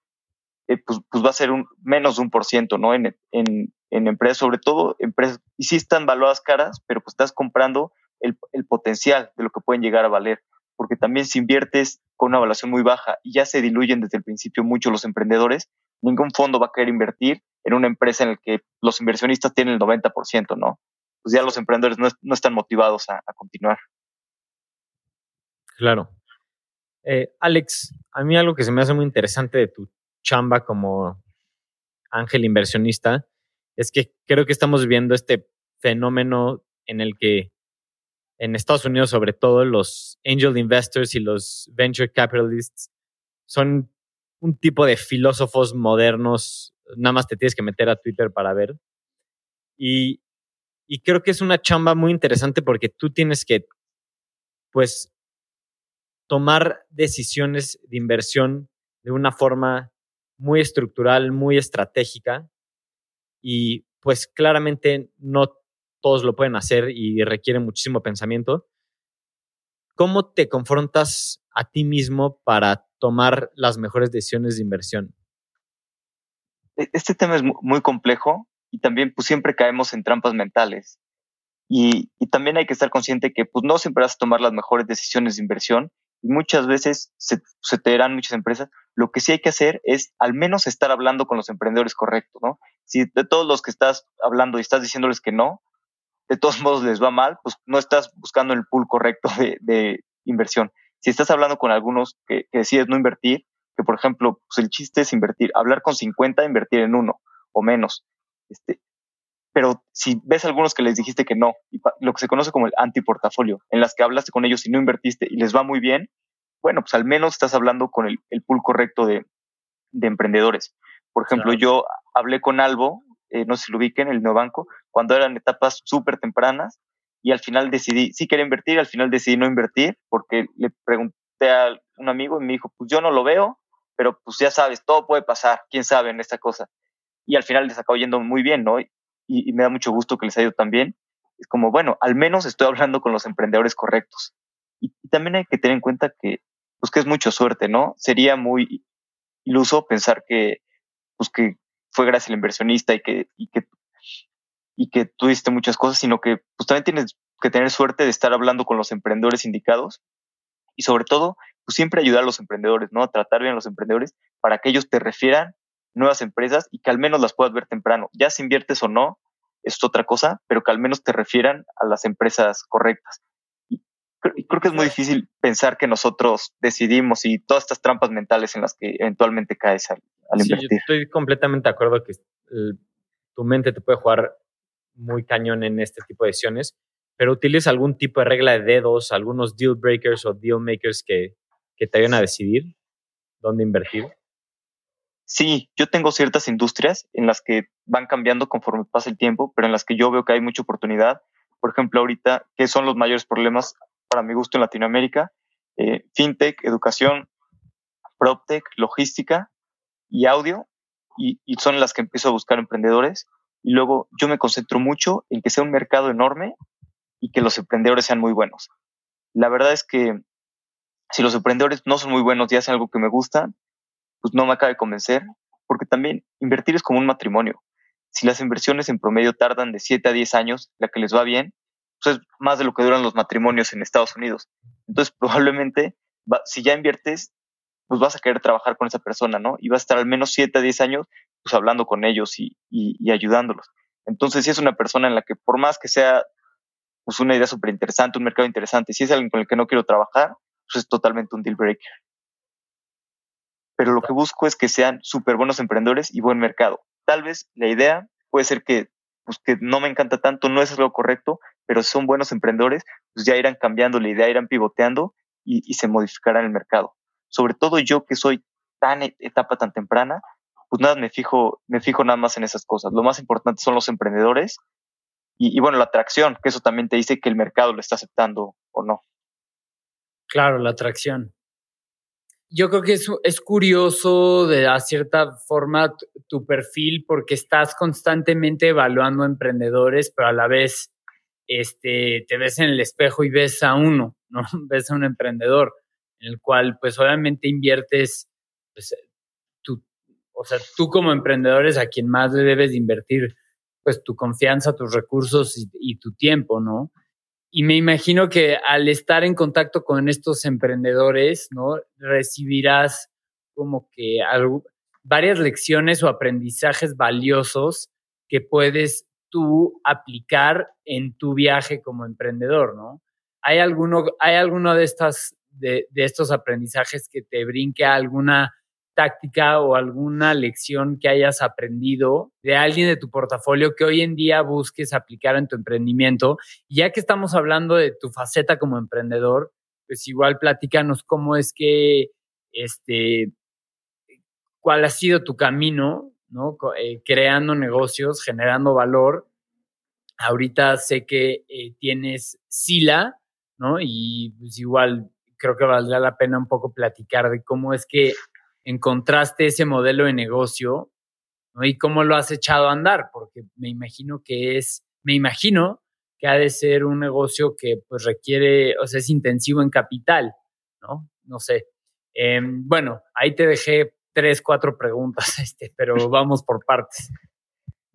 eh, pues, pues, va a ser un, menos de un por ciento, ¿no? En, en, en, empresas, sobre todo empresas, y sí están valuadas caras, pero pues estás comprando el, el potencial de lo que pueden llegar a valer. Porque también si inviertes con una evaluación muy baja y ya se diluyen desde el principio mucho los emprendedores, ningún fondo va a querer invertir en una empresa en la que los inversionistas tienen el 90%, ¿no? Pues ya los emprendedores no, no están motivados a, a, continuar. Claro. Eh, Alex, a mí algo que se me hace muy interesante de tu chamba como ángel inversionista es que creo que estamos viendo este fenómeno en el que en Estados Unidos, sobre todo, los angel investors y los venture capitalists son un tipo de filósofos modernos nada más te tienes que meter a Twitter para ver. Y, y, creo que es una chamba muy interesante porque tú tienes que, pues, tomar decisiones de inversión de una forma muy estructural, muy estratégica. Y pues claramente no todos lo pueden hacer y requiere muchísimo pensamiento. ¿Cómo te confrontas a ti mismo para tomar las mejores decisiones de inversión? este tema es muy complejo y también pues siempre caemos en trampas mentales. Y, y, también hay que estar consciente que pues no siempre vas a tomar las mejores decisiones de inversión y muchas veces se, te darán muchas empresas. Lo que sí hay que hacer es al menos estar hablando con los emprendedores correctos, ¿no? Si de todos los que estás hablando y estás diciéndoles que no, de todos modos les va mal, pues no estás buscando el pool correcto de, de inversión. Si estás hablando con algunos que, que decides no invertir, que por ejemplo, pues el chiste es invertir, hablar con 50, invertir en uno o menos. Este, pero si ves algunos que les dijiste que no, y lo que se conoce como el antiportafolio, en las que hablaste con ellos y no invertiste y les va muy bien, bueno, pues al menos estás hablando con el, el pool correcto de, de emprendedores. Por ejemplo, yo hablé con Albo, eh, no sé si lo ubiquen, el banco, cuando eran etapas súper tempranas y al final decidí, sí quería invertir, al final decidí no invertir porque le pregunté a un amigo y me dijo, pues yo no lo veo, pero pues ya sabes, todo puede pasar, quién sabe en esta cosa. Y al final les acabó yendo muy bien, ¿no? Y, me da mucho gusto que les haya ido tan bien. Es como, bueno, al menos estoy hablando con los emprendedores correctos. Y, también hay que tener en cuenta que, pues que es mucha suerte, ¿no? Sería muy iluso pensar que, pues que fue gracias al inversionista y que, y que, y que tú diste muchas cosas, sino que pues también tienes que tener suerte de estar hablando con los emprendedores indicados y sobre todo, pues siempre ayudar a los emprendedores, ¿no? A tratar bien a los emprendedores para que ellos te refieran nuevas empresas y que al menos las puedas ver temprano. Ya si inviertes o no, es otra cosa, pero que al menos te refieran a las empresas correctas. Y creo, que es muy difícil pensar que nosotros decidimos y todas estas trampas mentales en las que eventualmente caes al, al sí, invertir. Yo estoy completamente de acuerdo que el, tu mente te puede jugar muy cañón en este tipo de decisiones, pero utiliza algún tipo de regla de dedos, algunos deal breakers o deal makers que, que te ayuden a decidir dónde invertir. Sí, yo tengo ciertas industrias en las que van cambiando conforme pasa el tiempo, pero en las que yo veo que hay mucha oportunidad. Por ejemplo, ahorita, ¿qué son los mayores problemas para mi gusto en Latinoamérica? Eh, fintech, educación, PropTech, logística y audio, y, y son las que empiezo a buscar emprendedores. Y luego yo me concentro mucho en que sea un mercado enorme y que los emprendedores sean muy buenos. La verdad es que si los emprendedores no son muy buenos y hacen algo que me gusta, pues no me acaba de convencer, porque también invertir es como un matrimonio. Si las inversiones en promedio tardan de 7 a 10 años, la que les va bien, pues es más de lo que duran los matrimonios en Estados Unidos. Entonces, probablemente, si ya inviertes, pues vas a querer trabajar con esa persona, ¿no? Y vas a estar al menos 7 a 10 años, pues hablando con ellos y, ayudándolos. Entonces, si es una persona en la que por más que sea pues una idea súper interesante, un mercado interesante, si es alguien con el que no quiero trabajar, pues es totalmente un deal breaker. Pero lo que busco es que sean súper buenos emprendedores y buen mercado. Tal vez la idea puede ser que, pues que no me encanta tanto, no es lo correcto, pero si son buenos emprendedores, pues ya irán cambiando la idea, irán pivoteando y, y se modificará el mercado. Sobre todo yo que soy tan e, etapa tan temprana, pues nada, me fijo, me fijo nada más en esas cosas. Lo más importante son los emprendedores y, y, bueno, la atracción, que eso también te dice que el mercado lo está aceptando o no. Claro, la atracción. Yo creo que es, es curioso de cierta forma tu, tu perfil porque estás constantemente evaluando emprendedores, pero a la vez este, te ves en el espejo y ves a uno, ¿no? Ves a un emprendedor en el cual pues obviamente inviertes, pues, tú, o sea, tú como emprendedor es a quien más le debes de invertir pues tu confianza, tus recursos y, tu tiempo, ¿no? Y me imagino que al estar en contacto con estos emprendedores, ¿no? Recibirás como que varias lecciones o aprendizajes valiosos que puedes tú aplicar en tu viaje como emprendedor, ¿no? ¿Hay alguno, hay alguno de, estas, de, estos aprendizajes que te brinque alguna táctica o alguna lección que hayas aprendido de alguien de tu portafolio que hoy en día busques aplicar en tu emprendimiento. Ya que estamos hablando de tu faceta como emprendedor, pues igual platícanos cómo es que, este, cuál ha sido tu camino, ¿no? Eh, creando negocios, generando valor. Ahorita sé que eh, tienes Sila, ¿no? Y pues igual creo que valdría la pena un poco platicar de cómo es que encontraste ese modelo de negocio ¿no? y cómo lo has echado a andar, porque me imagino que es, me imagino que ha de ser un negocio que pues requiere, o sea, es intensivo en capital, ¿no? No sé. Eh, bueno, ahí te dejé tres, cuatro preguntas, este, pero vamos por partes.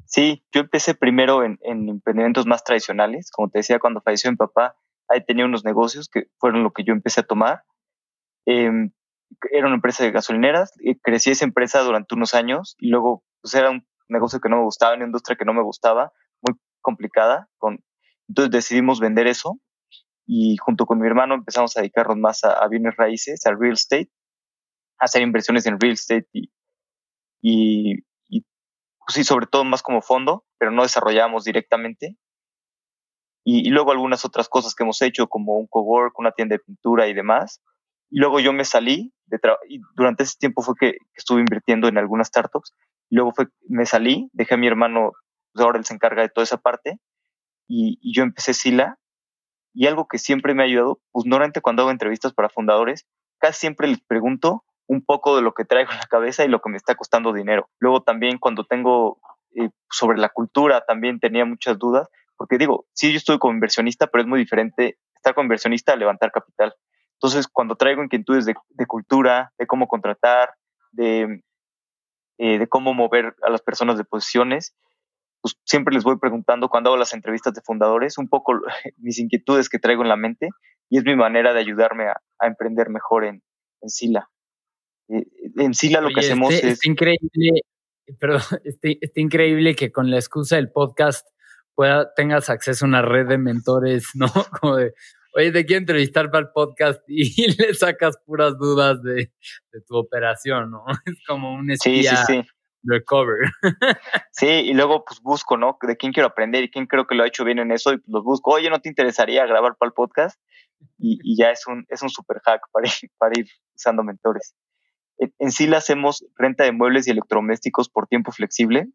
Sí, yo empecé primero en, en, emprendimientos más tradicionales. Como te decía, cuando falleció mi papá, ahí tenía unos negocios que fueron lo que yo empecé a tomar. Eh, era una empresa de gasolineras, crecí esa empresa durante unos años y luego pues era un negocio que no me gustaba, una industria que no me gustaba, muy complicada. Entonces decidimos vender eso y junto con mi hermano empezamos a dedicarnos más a, bienes raíces, al real estate, a hacer inversiones en real estate y, y, y pues sobre todo más como fondo, pero no desarrollábamos directamente. Y, y, luego algunas otras cosas que hemos hecho, como un cowork, una tienda de pintura y demás Y luego yo me salí de y durante ese tiempo fue que, estuve invirtiendo en algunas startups. luego fue, me salí, dejé a mi hermano, pues ahora él se encarga de toda esa parte. Y, y yo empecé Sila. Y algo que siempre me ha ayudado, pues normalmente cuando hago entrevistas para fundadores, casi siempre les pregunto un poco de lo que traigo en la cabeza y lo que me está costando dinero. Luego también cuando tengo eh, sobre la cultura, también tenía muchas dudas, porque digo, sí, yo estoy como inversionista, pero es muy diferente estar como inversionista a levantar capital. Entonces, cuando traigo inquietudes de, de cultura, de cómo contratar, de, eh, de cómo mover a las personas de posiciones, pues siempre les voy preguntando cuando hago las entrevistas de fundadores un poco mis inquietudes que traigo en la mente y es mi manera de ayudarme a, a emprender mejor en, en Sila. Eh, en Sila lo que hacemos este, es... Está increíble, pero está, increíble que con la excusa del podcast pueda, tengas acceso a una red de mentores, ¿no? Como de, oye, te quiero entrevistar para el podcast y le sacas puras dudas de, de tu operación, ¿no? Es como un espía sí, sí, sí. recover. Sí, y luego pues busco, ¿no? De quién quiero aprender y quién creo que lo ha hecho bien en eso y pues los busco. Oye, ¿no te interesaría grabar para el podcast? Y, y ya es un, es un super hack para ir, para ir usando mentores. En, en sí hacemos renta de muebles y electrodomésticos por tiempo flexible.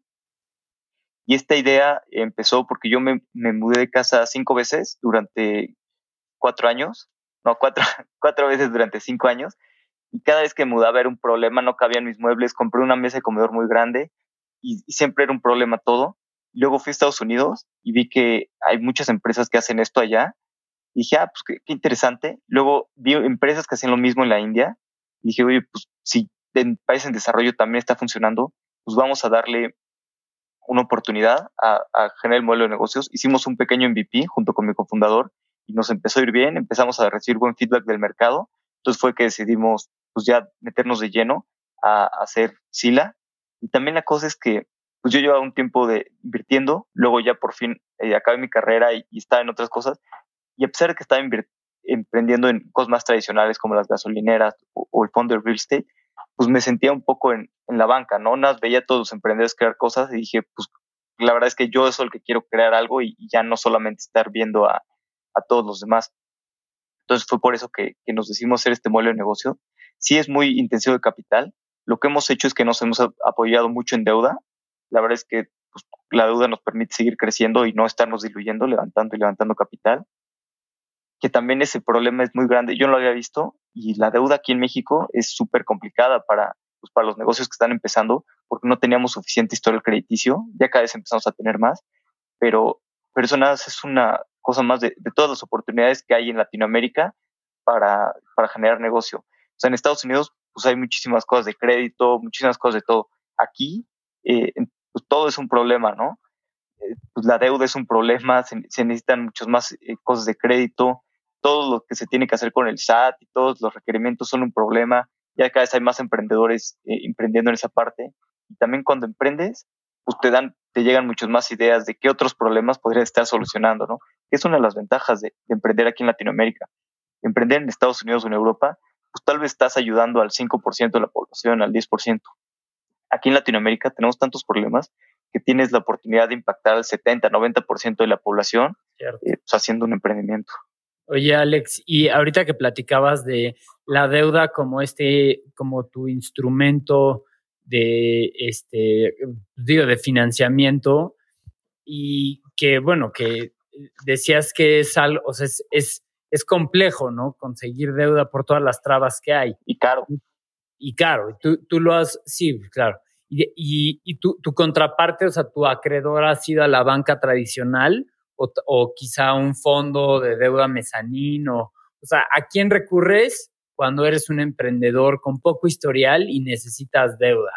Y esta idea empezó porque yo me, me mudé de casa cinco veces durante cuatro años, no, cuatro, cuatro veces durante cinco años. Y cada vez que mudaba era un problema, no cabían mis muebles, compré una mesa de comedor muy grande y, siempre era un problema todo. Luego fui a Estados Unidos y vi que hay muchas empresas que hacen esto allá. Y dije, ah, pues qué, qué interesante. Luego vi empresas que hacen lo mismo en la India. Y dije, oye, pues si en países en desarrollo también está funcionando, pues vamos a darle una oportunidad a, a generar el modelo de negocios. Hicimos un pequeño MVP junto con mi cofundador y nos empezó a ir bien, empezamos a recibir buen feedback del mercado. Entonces fue que decidimos pues ya meternos de lleno a, a hacer Sila. Y también la cosa es que pues yo llevaba un tiempo de invirtiendo, luego ya por fin eh, acabé mi carrera y, y, estaba en otras cosas. Y a pesar de que estaba emprendiendo en cosas más tradicionales como las gasolineras o, o, el fondo de real estate, pues me sentía un poco en, en la banca, ¿no? Nada, veía a todos los emprendedores crear cosas y dije, pues la verdad es que yo soy el que quiero crear algo y, y ya no solamente estar viendo a, a todos los demás. Entonces fue por eso que, que, nos decidimos hacer este modelo de negocio. Sí es muy intensivo de capital. Lo que hemos hecho es que nos hemos apoyado mucho en deuda. La verdad es que pues, la deuda nos permite seguir creciendo y no estarnos diluyendo, levantando y levantando capital. Que también ese problema es muy grande. Yo no lo había visto y la deuda aquí en México es súper complicada para, pues, para los negocios que están empezando porque no teníamos suficiente historial crediticio. Ya cada vez empezamos a tener más, pero, nada es una cosa más de, de todas las oportunidades que hay en Latinoamérica para, para generar negocio. O sea, en Estados Unidos pues hay muchísimas cosas de crédito, muchísimas cosas de todo. Aquí eh, pues, todo es un problema, ¿no? Eh, pues la deuda es un problema, se, se necesitan muchas más eh, cosas de crédito, todo lo que se tiene que hacer con el SAT y todos los requerimientos son un problema. Ya cada vez hay más emprendedores eh, emprendiendo en esa parte. Y también cuando emprendes, pues te dan, te llegan muchas más ideas de qué otros problemas podrías estar solucionando, ¿no? Es una de las ventajas de, de emprender aquí en Latinoamérica. Emprender en Estados Unidos o en Europa, pues tal vez estás ayudando al 5% de la población, al 10%. Aquí en Latinoamérica tenemos tantos problemas que tienes la oportunidad de impactar al 70, 90% de la población eh, pues haciendo un emprendimiento. Oye, Alex, y ahorita que platicabas de la deuda como este, como tu instrumento de este, digo, de financiamiento, y que bueno, que decías que es algo, o sea, es, es, es complejo, ¿no? Conseguir deuda por todas las trabas que hay. Y caro. Y caro. Tú, tú lo has, sí, claro. Y, y, y tu, tu contraparte, o sea, tu acreedor ha sido a la banca tradicional o, o quizá un fondo de deuda mezanín o, o sea, ¿a quién recurres cuando eres un emprendedor con poco historial y necesitas deuda?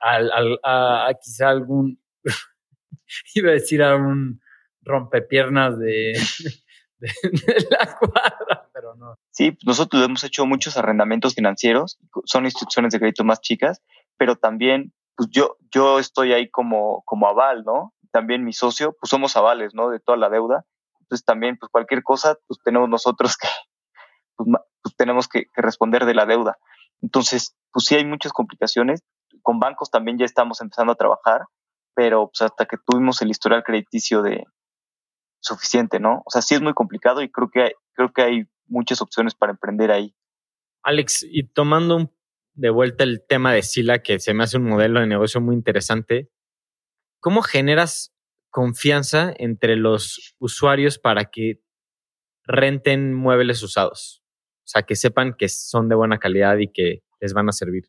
Al, al, a, a quizá algún, iba a decir a un rompepiernas de, de, de, la cuadra, pero no. Sí, nosotros hemos hecho muchos arrendamientos financieros, son instituciones de crédito más chicas, pero también pues yo, yo estoy ahí como, como aval, ¿no? También mi socio, pues somos avales, ¿no? De toda la deuda. Entonces también, pues cualquier cosa, pues tenemos nosotros que, pues, pues tenemos que, que, responder de la deuda. Entonces, pues sí hay muchas complicaciones. Con bancos también ya estamos empezando a trabajar, pero pues hasta que tuvimos el historial crediticio de suficiente, ¿no? O sea, sí es muy complicado y creo que hay, creo que hay muchas opciones para emprender ahí. Alex, y tomando de vuelta el tema de Sila, que se me hace un modelo de negocio muy interesante, ¿cómo generas confianza entre los usuarios para que renten muebles usados? O sea, que sepan que son de buena calidad y que les van a servir.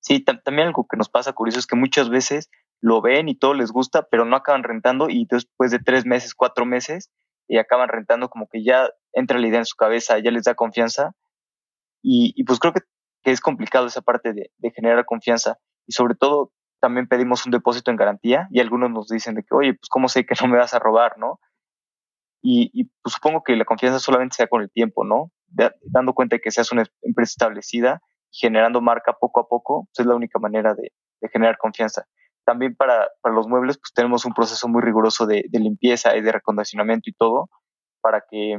Sí, también algo que nos pasa curioso es que muchas veces lo ven y todo les gusta, pero no acaban rentando y después de tres meses, cuatro meses, y acaban rentando como que ya entra la idea en su cabeza, ya les da confianza. Y, pues creo que, es complicado esa parte de, generar confianza. Y sobre todo, también pedimos un depósito en garantía y algunos nos dicen de que, oye, pues cómo sé que no me vas a robar, ¿no? Y, pues supongo que la confianza solamente sea con el tiempo, ¿no? dando cuenta de que seas una empresa establecida generando marca poco a poco, pues es la única manera de generar confianza también para, para, los muebles, pues tenemos un proceso muy riguroso de, de, limpieza y de recondicionamiento y todo para que,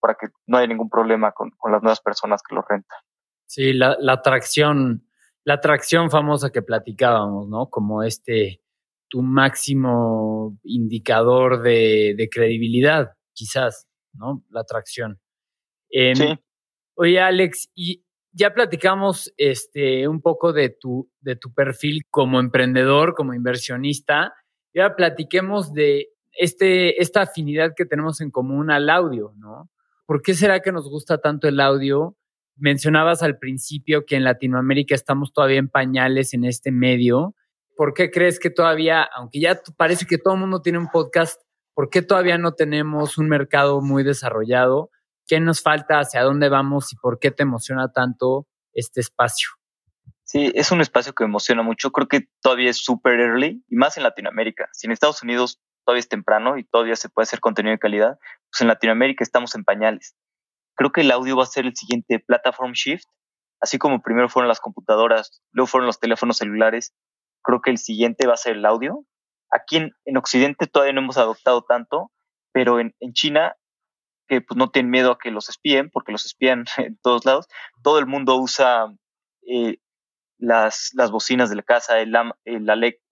para que no haya ningún problema con, con las nuevas personas que lo rentan. Sí, la, la, atracción, la atracción famosa que platicábamos, ¿no? Como este, tu máximo indicador de, de credibilidad, quizás, ¿no? La atracción. Em, sí. Oye, Alex, y ya platicamos este, un poco de tu, de tu perfil como emprendedor, como inversionista. Ya platiquemos de este, esta afinidad que tenemos en común al audio, ¿no? ¿Por qué será que nos gusta tanto el audio? Mencionabas al principio que en Latinoamérica estamos todavía en pañales en este medio. ¿Por qué crees que todavía, aunque ya parece que todo el mundo tiene un podcast, ¿por qué todavía no tenemos un mercado muy desarrollado? ¿Qué nos falta? ¿Hacia dónde vamos? ¿Y por qué te emociona tanto este espacio? Sí, es un espacio que me emociona mucho. Creo que todavía es súper early y más en Latinoamérica. Si en Estados Unidos todavía es temprano y todavía se puede hacer contenido de calidad, pues en Latinoamérica estamos en pañales. Creo que el audio va a ser el siguiente platform shift. Así como primero fueron las computadoras, luego fueron los teléfonos celulares, creo que el siguiente va a ser el audio. Aquí en, en Occidente todavía no hemos adoptado tanto, pero en, en China que pues, no tienen miedo a que los espíen, porque los espían en todos lados. Todo el mundo usa eh, las, las bocinas de la casa, el,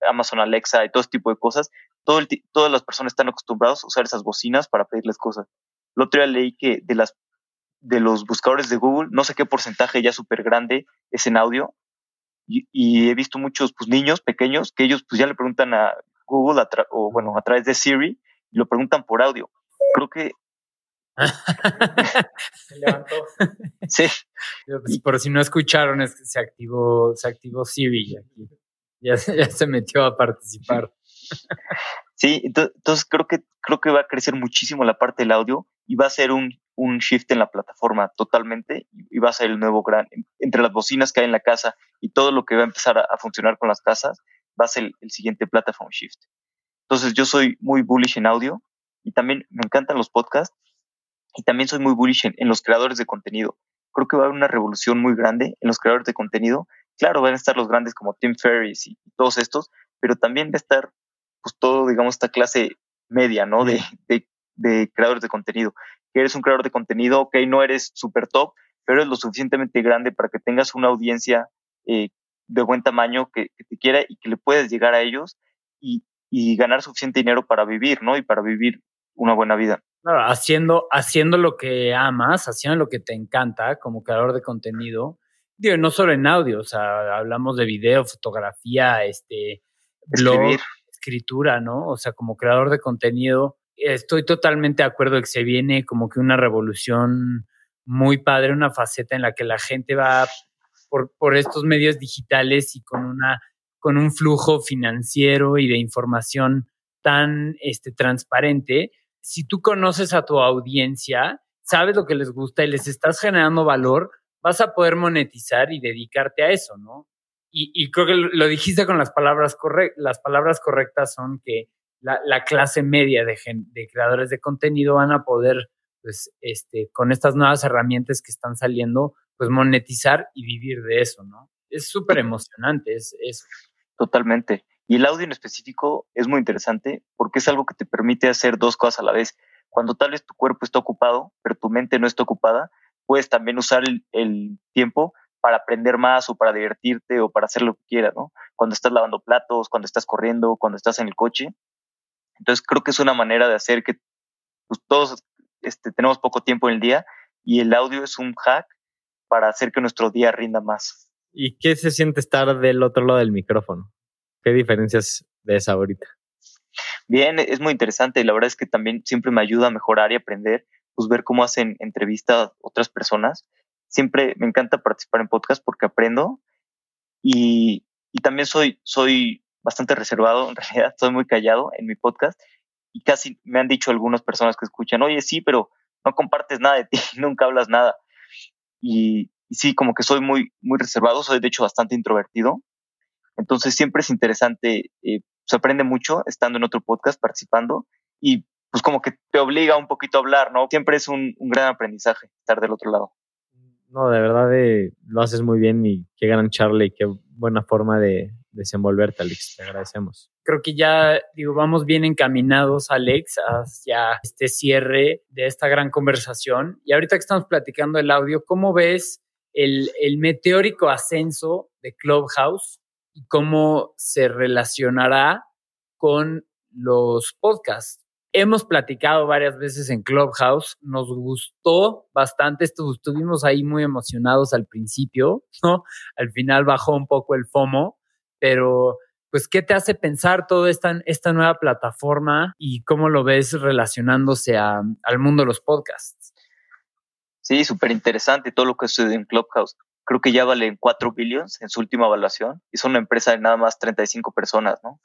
Amazon Alexa y todo tipo de cosas. Todo todas las personas están acostumbrados a usar esas bocinas para pedirles cosas. El otro día leí que de, las, de los buscadores de Google, no sé qué porcentaje ya súper grande es en audio. Y, he visto muchos pues, niños pequeños que ellos pues, ya le preguntan a Google o bueno, a través de Siri y lo preguntan por audio. Creo que levantó. Sí. Pues, por si no escucharon, es que se activó, se activó Siri aquí. Ya, ya se metió a participar. Sí, entonces creo que creo que va a crecer muchísimo la parte del audio y va a ser un, un shift en la plataforma totalmente y va a ser el nuevo gran entre las bocinas que hay en la casa y todo lo que va a empezar a, funcionar con las casas va a ser el, el, siguiente platform shift. Entonces yo soy muy bullish en audio y también me encantan los podcasts y también soy muy bullish en, los creadores de contenido. Creo que va a haber una revolución muy grande en los creadores de contenido. Claro, van a estar los grandes como Tim Ferriss y, todos estos, pero también va a estar pues todo, digamos, esta clase media, ¿no? De, de, creadores de contenido. Que eres un creador de contenido, ok, no eres súper top, pero eres lo suficientemente grande para que tengas una audiencia eh, de buen tamaño que, que, te quiera y que le puedas llegar a ellos y, y ganar suficiente dinero para vivir, ¿no? Y para vivir una buena vida. Claro, haciendo, haciendo lo que amas, haciendo lo que te encanta como creador de contenido. Digo, no solo en audio, o sea, hablamos de video, fotografía, este, blog, escritura, ¿no? O sea, como creador de contenido, estoy totalmente de acuerdo que se viene como que una revolución muy padre, una faceta en la que la gente va por, por estos medios digitales y con una con un flujo financiero y de información tan este, transparente, si tú conoces a tu audiencia, sabes lo que les gusta y les estás generando valor, vas a poder monetizar y dedicarte a eso, ¿no? Y, creo que lo dijiste con las palabras correctas. Las palabras correctas son que la, clase media de, de, creadores de contenido van a poder, pues, este, con estas nuevas herramientas que están saliendo, pues monetizar y vivir de eso, ¿no? Es súper emocionante, es, es. Totalmente. Y el audio en específico es muy interesante porque es algo que te permite hacer dos cosas a la vez. Cuando tal vez tu cuerpo está ocupado, pero tu mente no está ocupada, puedes también usar el, tiempo para aprender más o para divertirte o para hacer lo que quieras, ¿no? Cuando estás lavando platos, cuando estás corriendo, cuando estás en el coche. Entonces creo que es una manera de hacer que pues, todos este, tenemos poco tiempo en el día y el audio es un hack para hacer que nuestro día rinda más. ¿Y qué se siente estar del otro lado del micrófono? ¿Qué diferencias ves ahorita? Bien, es muy interesante y la verdad es que también siempre me ayuda a mejorar y aprender, pues ver cómo hacen entrevistas otras personas. Siempre me encanta participar en podcast porque aprendo y, y también soy, soy bastante reservado, en realidad soy muy callado en mi podcast y casi me han dicho algunas personas que escuchan, oye, sí, pero no compartes nada de ti, nunca hablas nada. Y, sí, como que soy muy, muy reservado, soy de hecho bastante introvertido. Entonces siempre es interesante, eh, se aprende mucho estando en otro podcast, participando y pues como que te obliga un poquito a hablar, ¿no? Siempre es un, un gran aprendizaje estar del otro lado. No, de verdad eh, lo haces muy bien y qué gran charla y qué buena forma de desenvolverte, Alex. Te agradecemos. Creo que ya, digo, vamos bien encaminados, Alex, hacia este cierre de esta gran conversación. Y ahorita que estamos platicando el audio, ¿cómo ves el, el meteórico ascenso de Clubhouse y cómo se relacionará con los podcasts? Hemos platicado varias veces en Clubhouse, nos gustó bastante, estuvimos ahí muy emocionados al principio, ¿no? Al final bajó un poco el FOMO, pero pues, ¿qué te hace pensar toda esta, esta nueva plataforma y cómo lo ves relacionándose al mundo de los podcasts? Sí, súper interesante todo lo que sucede en Clubhouse. Creo que ya valen 4 billones en su última evaluación y son una empresa de nada más 35 personas, ¿no?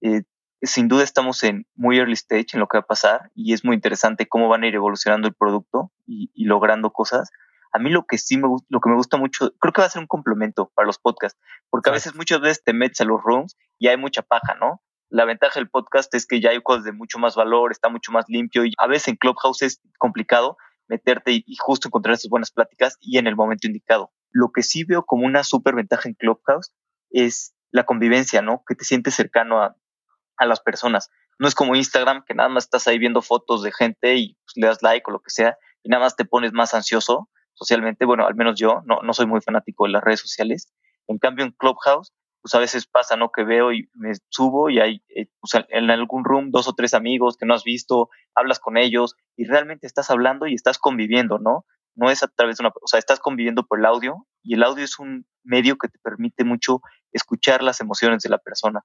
Eh, sin duda estamos en muy early stage en lo que va a pasar y es muy interesante cómo van a ir evolucionando el producto y, logrando cosas. A mí lo que sí me lo que me gusta mucho, creo que va a ser un complemento para los podcasts, porque a veces muchas veces te metes a los rooms y hay mucha paja, ¿no? La ventaja del podcast es que ya hay cosas de mucho más valor, está mucho más limpio y a veces en Clubhouse es complicado meterte y, justo encontrar esas buenas pláticas y en el momento indicado. Lo que sí veo como una súper ventaja en Clubhouse es la convivencia, ¿no? Que te sientes cercano a, a las personas. No es como Instagram, que nada más estás ahí viendo fotos de gente y pues, le das like o lo que sea, y nada más te pones más ansioso socialmente. Bueno, al menos yo no, no soy muy fanático de las redes sociales. En cambio, en Clubhouse, pues a veces pasa, ¿no? Que veo y me subo y hay pues, en algún room dos o tres amigos que no has visto, hablas con ellos y realmente estás hablando y estás conviviendo, ¿no? No es a través de una, o sea, estás conviviendo por el audio y el audio es un medio que te permite mucho escuchar las emociones de la persona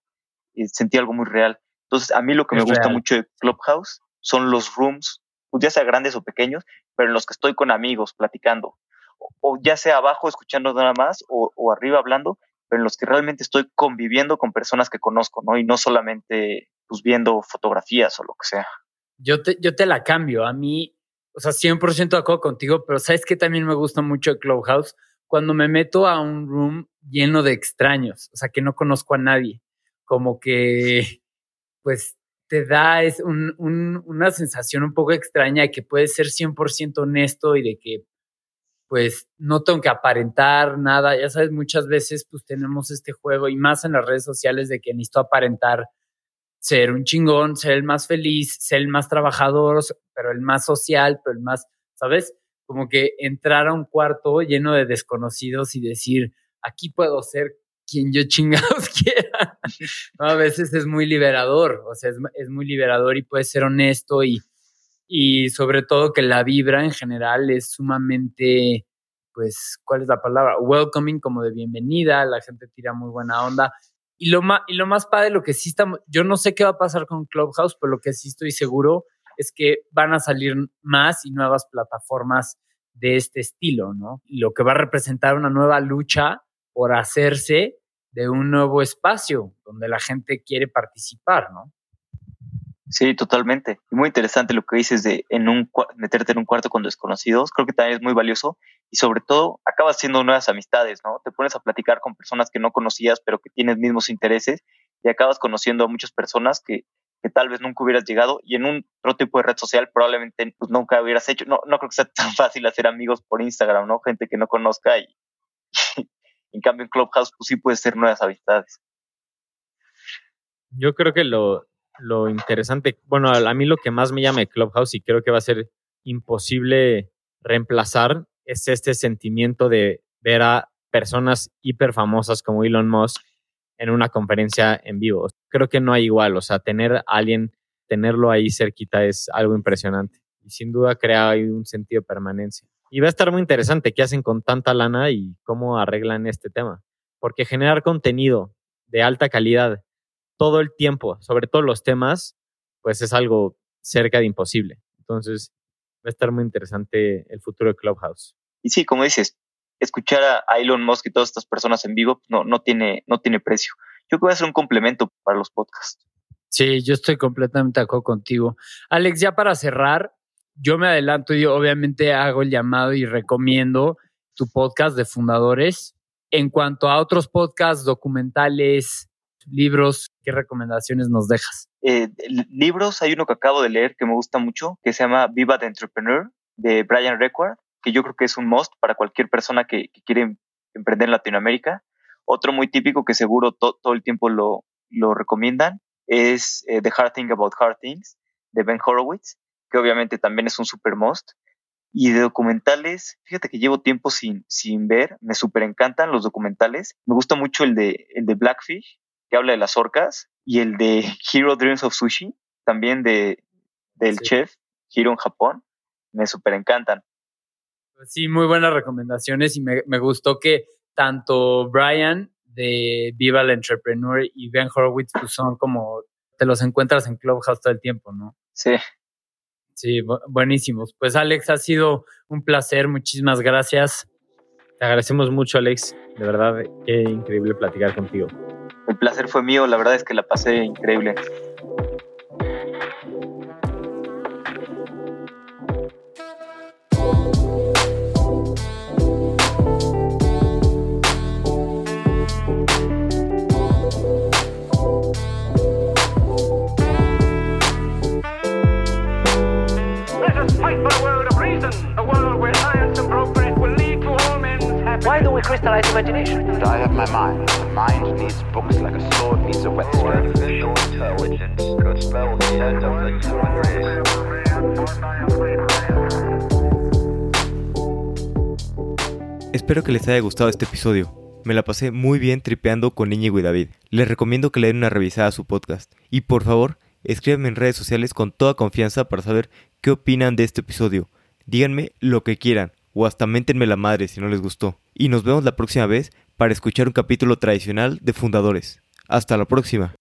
sentí algo muy real. Entonces, a mí lo que me gusta mucho de Clubhouse son los rooms, pues, ya sea grandes o pequeños, pero en los que estoy con amigos platicando, o, ya sea abajo escuchando nada más, o, arriba hablando, pero en los que realmente estoy conviviendo con personas que conozco, ¿no? Y no solamente pues viendo fotografías o lo que sea. Yo te, yo te la cambio, a mí, o sea, 100% de acuerdo contigo, pero ¿sabes que también me gusta mucho de Clubhouse? Cuando me meto a un room lleno de extraños, o sea, que no conozco a nadie como que, pues, te da es un, una sensación un poco extraña de que puedes ser 100% honesto y de que, pues, no tengo que aparentar nada. Ya sabes, muchas veces, pues, tenemos este juego y más en las redes sociales de que necesito aparentar ser un chingón, ser el más feliz, ser el más trabajador, pero el más social, pero el más, ¿sabes? Como que entrar a un cuarto lleno de desconocidos y decir, aquí puedo ser quien yo chingados quiera. a veces es muy liberador, o sea, es, muy liberador y puede ser honesto y, y sobre todo que la vibra en general es sumamente, pues, ¿cuál es la palabra? Welcoming, como de bienvenida, la gente tira muy buena onda. Y lo, más, y lo más padre, lo que sí estamos, yo no sé qué va a pasar con Clubhouse, pero lo que sí estoy seguro es que van a salir más y nuevas plataformas de este estilo, ¿no? Lo que va a representar una nueva lucha por hacerse de un nuevo espacio donde la gente quiere participar, ¿no? Sí, totalmente. Muy interesante lo que dices de en un, meterte en un cuarto con desconocidos. Creo que también es muy valioso y sobre todo acabas haciendo nuevas amistades, ¿no? Te pones a platicar con personas que no conocías pero que tienes mismos intereses y acabas conociendo a muchas personas que, que tal vez nunca hubieras llegado y en un otro tipo de red social probablemente pues, nunca hubieras hecho. No, no creo que sea tan fácil hacer amigos por Instagram, ¿no? Gente que no conozca y, en cambio, en Clubhouse, pues sí puede ser nuevas amistades. Yo creo que lo, lo interesante, bueno, a mí lo que más me llama Clubhouse y creo que va a ser imposible reemplazar es este sentimiento de ver a personas hiper famosas como Elon Musk en una conferencia en vivo. Creo que no hay igual, o sea, tener a alguien, tenerlo ahí cerquita es algo impresionante y sin duda crea un sentido de permanencia. Y va a estar muy interesante qué hacen con tanta lana y cómo arreglan este tema. Porque generar contenido de alta calidad todo el tiempo, sobre todos los temas, pues es algo cerca de imposible. Entonces, va a estar muy interesante el futuro de Clubhouse. Y sí, como dices, escuchar a Elon Musk y todas estas personas en vivo no, no, tiene, no tiene precio. Yo creo que va a ser un complemento para los podcasts. Sí, yo estoy completamente de acuerdo contigo. Alex, ya para cerrar, yo me adelanto y obviamente hago el llamado y recomiendo tu podcast de fundadores. En cuanto a otros podcasts, documentales, libros, ¿qué recomendaciones nos dejas? Eh, libros, hay uno que acabo de leer que me gusta mucho, que se llama Viva the Entrepreneur, de Brian Requard, que yo creo que es un must para cualquier persona que, quiere emprender en Latinoamérica. Otro muy típico que seguro todo el tiempo lo, lo recomiendan es eh, The Hard Thing About Hard Things, de Ben Horowitz, que obviamente también es un super must. Y de documentales, fíjate que llevo tiempo sin, sin ver, me súper encantan los documentales. Me gusta mucho el de, el de Blackfish, que habla de las orcas, y el de Hero Dreams of Sushi, también de, del chef Hiro en Japón. Me súper encantan. Pues sí, muy buenas recomendaciones y me, me, gustó que tanto Brian de Viva el Entrepreneur y Ben Horowitz pues son como te los encuentras en Clubhouse todo el tiempo, ¿no? Sí. Sí, buenísimos. Pues Alex, ha sido un placer, muchísimas gracias. Te agradecemos mucho, Alex. De verdad, qué increíble platicar contigo. El placer fue mío, la verdad es que la pasé increíble. Crystallize imagination. I have my mind. The mind needs books like a sword needs a whetstone. Artificial intelligence could spell the end of the human race. Espero que les haya gustado este episodio. Me la pasé muy bien tripeando con Íñigo y David. Les recomiendo que le den una revisada a su podcast. Y por favor, escríbanme en redes sociales con toda confianza para saber qué opinan de este episodio. Díganme lo que quieran o hasta méntenme la madre si no les gustó. Y nos vemos la próxima vez para escuchar un capítulo tradicional de Fundadores. Hasta la próxima.